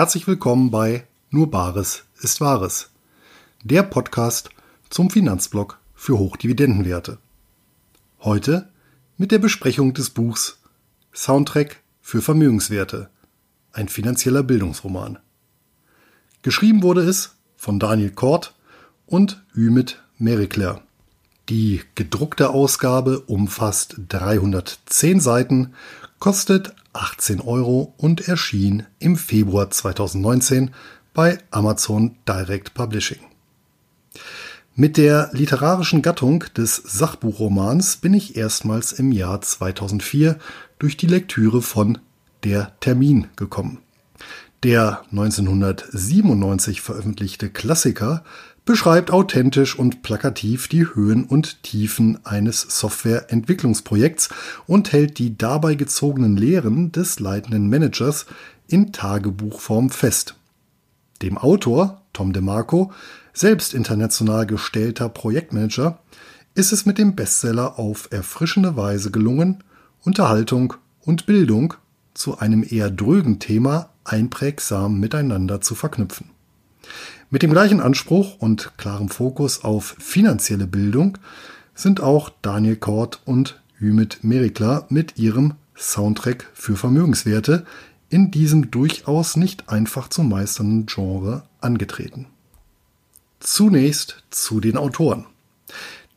Herzlich willkommen bei Nur Bares ist Wahres, der Podcast zum Finanzblock für Hochdividendenwerte. Heute mit der Besprechung des Buchs Soundtrack für Vermögenswerte, ein finanzieller Bildungsroman. Geschrieben wurde es von Daniel Kort und Ümit Merikler. Die gedruckte Ausgabe umfasst 310 Seiten, kostet 18 Euro und erschien im Februar 2019 bei Amazon Direct Publishing. Mit der literarischen Gattung des Sachbuchromans bin ich erstmals im Jahr 2004 durch die Lektüre von Der Termin gekommen. Der 1997 veröffentlichte Klassiker beschreibt authentisch und plakativ die Höhen und Tiefen eines Softwareentwicklungsprojekts und hält die dabei gezogenen Lehren des leitenden Managers in Tagebuchform fest. Dem Autor, Tom DeMarco, selbst international gestellter Projektmanager, ist es mit dem Bestseller auf erfrischende Weise gelungen, Unterhaltung und Bildung zu einem eher drögen Thema einprägsam miteinander zu verknüpfen. Mit dem gleichen Anspruch und klarem Fokus auf finanzielle Bildung sind auch Daniel Kort und Ümit Merikla mit ihrem Soundtrack für Vermögenswerte in diesem durchaus nicht einfach zu meisternden Genre angetreten. Zunächst zu den Autoren.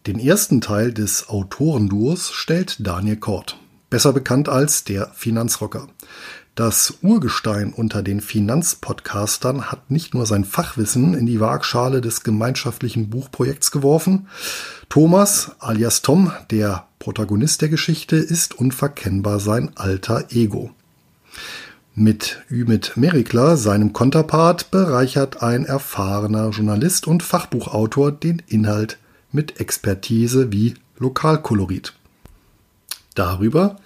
Den ersten Teil des Autorenduos stellt Daniel Kort, besser bekannt als der Finanzrocker. Das Urgestein unter den Finanzpodcastern hat nicht nur sein Fachwissen in die Waagschale des gemeinschaftlichen Buchprojekts geworfen. Thomas alias Tom, der Protagonist der Geschichte, ist unverkennbar sein alter Ego. Mit Ümit Merikler, seinem Konterpart, bereichert ein erfahrener Journalist und Fachbuchautor den Inhalt mit Expertise wie Lokalkolorit. Darüber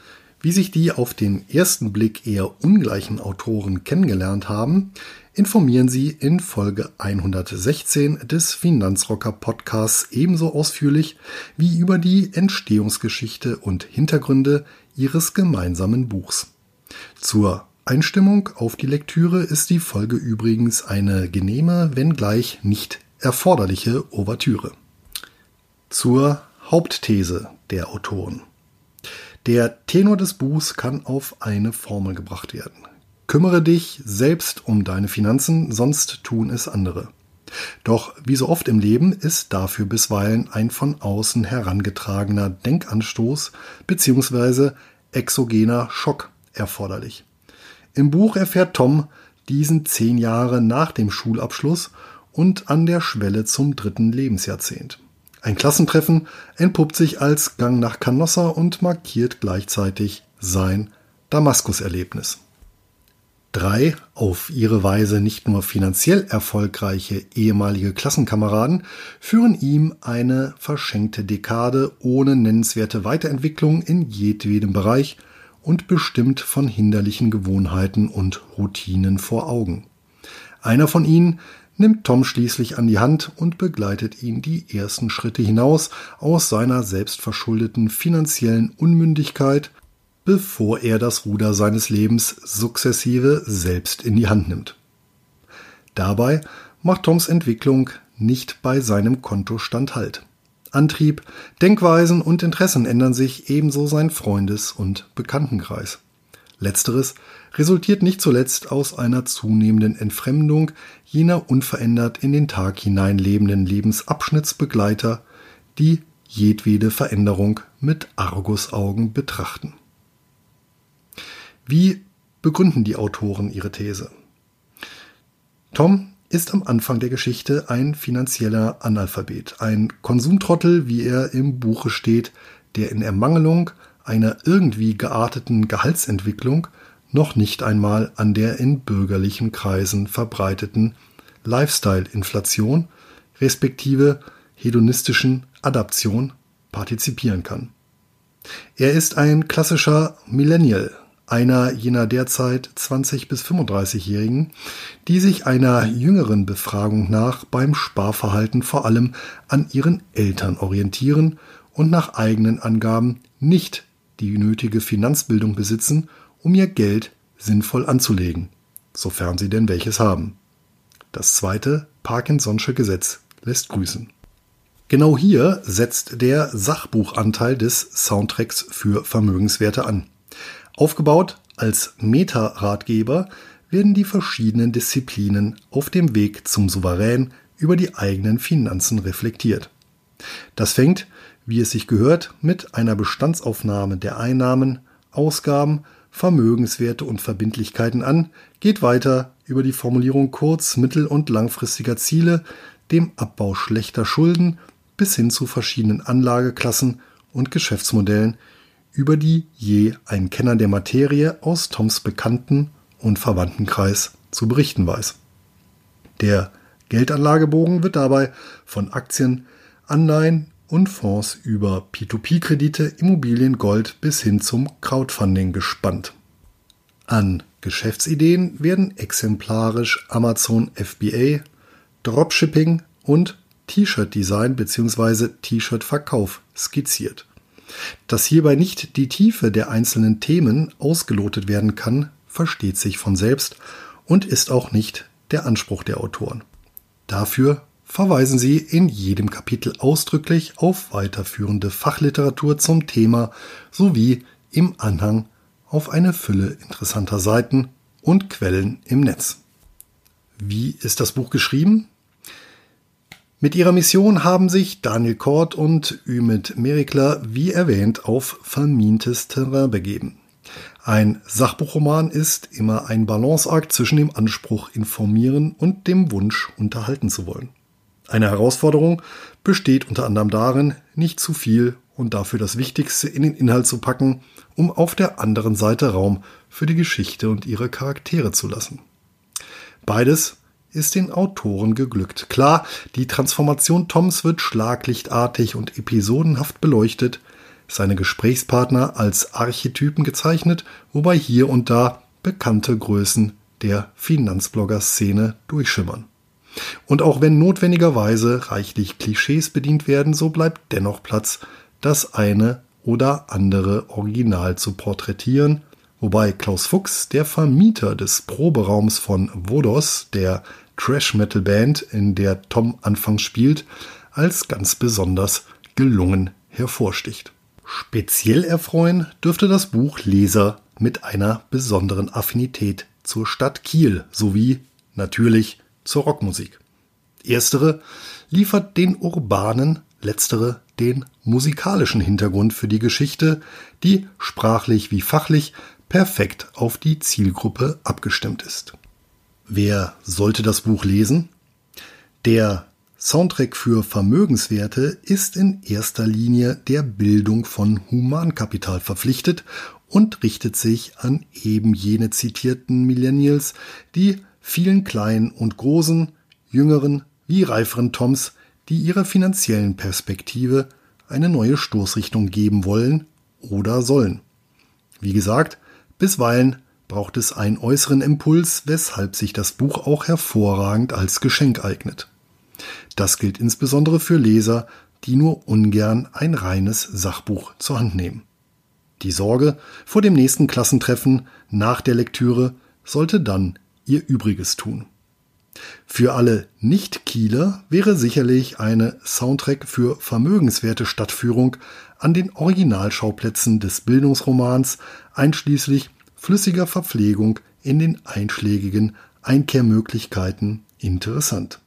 wie sich die auf den ersten Blick eher ungleichen Autoren kennengelernt haben, informieren Sie in Folge 116 des Finanzrocker Podcasts ebenso ausführlich wie über die Entstehungsgeschichte und Hintergründe Ihres gemeinsamen Buchs. Zur Einstimmung auf die Lektüre ist die Folge übrigens eine genehme, wenngleich nicht erforderliche Ouvertüre. Zur Hauptthese der Autoren. Der Tenor des Buchs kann auf eine Formel gebracht werden. Kümmere dich selbst um deine Finanzen, sonst tun es andere. Doch wie so oft im Leben ist dafür bisweilen ein von außen herangetragener Denkanstoß bzw. exogener Schock erforderlich. Im Buch erfährt Tom diesen zehn Jahre nach dem Schulabschluss und an der Schwelle zum dritten Lebensjahrzehnt. Ein Klassentreffen entpuppt sich als Gang nach Canossa und markiert gleichzeitig sein Damaskus-Erlebnis. Drei auf ihre Weise nicht nur finanziell erfolgreiche ehemalige Klassenkameraden führen ihm eine verschenkte Dekade ohne nennenswerte Weiterentwicklung in jedwedem Bereich und bestimmt von hinderlichen Gewohnheiten und Routinen vor Augen. Einer von ihnen nimmt Tom schließlich an die Hand und begleitet ihn die ersten Schritte hinaus aus seiner selbstverschuldeten finanziellen Unmündigkeit, bevor er das Ruder seines Lebens sukzessive selbst in die Hand nimmt. Dabei macht Toms Entwicklung nicht bei seinem Kontostand Halt. Antrieb, Denkweisen und Interessen ändern sich ebenso sein Freundes- und Bekanntenkreis. Letzteres resultiert nicht zuletzt aus einer zunehmenden Entfremdung jener unverändert in den Tag hinein lebenden Lebensabschnittsbegleiter, die jedwede Veränderung mit Argusaugen betrachten. Wie begründen die Autoren ihre These? Tom ist am Anfang der Geschichte ein finanzieller Analphabet, ein Konsumtrottel, wie er im Buche steht, der in Ermangelung einer irgendwie gearteten Gehaltsentwicklung noch nicht einmal an der in bürgerlichen Kreisen verbreiteten Lifestyle-Inflation respektive hedonistischen Adaption partizipieren kann. Er ist ein klassischer Millennial, einer jener derzeit 20 bis 35-Jährigen, die sich einer jüngeren Befragung nach beim Sparverhalten vor allem an ihren Eltern orientieren und nach eigenen Angaben nicht die nötige Finanzbildung besitzen, um ihr Geld sinnvoll anzulegen, sofern sie denn welches haben. Das zweite Parkinson'sche Gesetz lässt grüßen. Genau hier setzt der Sachbuchanteil des Soundtracks für Vermögenswerte an. Aufgebaut als Meta-Ratgeber werden die verschiedenen Disziplinen auf dem Weg zum Souverän über die eigenen Finanzen reflektiert. Das fängt, wie es sich gehört, mit einer Bestandsaufnahme der Einnahmen, Ausgaben, Vermögenswerte und Verbindlichkeiten an, geht weiter über die Formulierung kurz-, mittel- und langfristiger Ziele, dem Abbau schlechter Schulden bis hin zu verschiedenen Anlageklassen und Geschäftsmodellen, über die je ein Kenner der Materie aus Toms Bekannten- und Verwandtenkreis zu berichten weiß. Der Geldanlagebogen wird dabei von Aktien, Anleihen und Fonds über P2P-Kredite, Immobilien, Gold bis hin zum Crowdfunding gespannt. An Geschäftsideen werden exemplarisch Amazon FBA, Dropshipping und T-Shirt-Design bzw. T-Shirt-Verkauf skizziert. Dass hierbei nicht die Tiefe der einzelnen Themen ausgelotet werden kann, versteht sich von selbst und ist auch nicht der Anspruch der Autoren. Dafür verweisen sie in jedem Kapitel ausdrücklich auf weiterführende Fachliteratur zum Thema sowie im Anhang auf eine Fülle interessanter Seiten und Quellen im Netz. Wie ist das Buch geschrieben? Mit ihrer Mission haben sich Daniel Kort und Ümit Merikler, wie erwähnt, auf vermintes Terrain begeben. Ein Sachbuchroman ist immer ein Balanceakt zwischen dem Anspruch informieren und dem Wunsch unterhalten zu wollen. Eine Herausforderung besteht unter anderem darin, nicht zu viel und dafür das Wichtigste in den Inhalt zu packen, um auf der anderen Seite Raum für die Geschichte und ihre Charaktere zu lassen. Beides ist den Autoren geglückt. Klar, die Transformation Toms wird schlaglichtartig und episodenhaft beleuchtet, seine Gesprächspartner als Archetypen gezeichnet, wobei hier und da bekannte Größen der Finanzblogger-Szene durchschimmern. Und auch wenn notwendigerweise reichlich Klischees bedient werden, so bleibt dennoch Platz, das eine oder andere Original zu porträtieren, wobei Klaus Fuchs, der Vermieter des Proberaums von Vodos, der Trash-Metal-Band, in der Tom anfangs spielt, als ganz besonders gelungen hervorsticht. Speziell erfreuen dürfte das Buch Leser mit einer besonderen Affinität zur Stadt Kiel sowie natürlich zur Rockmusik. Erstere liefert den urbanen, letztere den musikalischen Hintergrund für die Geschichte, die sprachlich wie fachlich perfekt auf die Zielgruppe abgestimmt ist. Wer sollte das Buch lesen? Der Soundtrack für Vermögenswerte ist in erster Linie der Bildung von Humankapital verpflichtet und richtet sich an eben jene zitierten Millennials, die vielen kleinen und großen, jüngeren wie reiferen Toms, die ihrer finanziellen Perspektive eine neue Stoßrichtung geben wollen oder sollen. Wie gesagt, bisweilen braucht es einen äußeren Impuls, weshalb sich das Buch auch hervorragend als Geschenk eignet. Das gilt insbesondere für Leser, die nur ungern ein reines Sachbuch zur Hand nehmen. Die Sorge vor dem nächsten Klassentreffen nach der Lektüre sollte dann ihr Übriges tun. Für alle Nicht-Kieler wäre sicherlich eine Soundtrack für vermögenswerte Stadtführung an den Originalschauplätzen des Bildungsromans einschließlich flüssiger Verpflegung in den einschlägigen Einkehrmöglichkeiten interessant.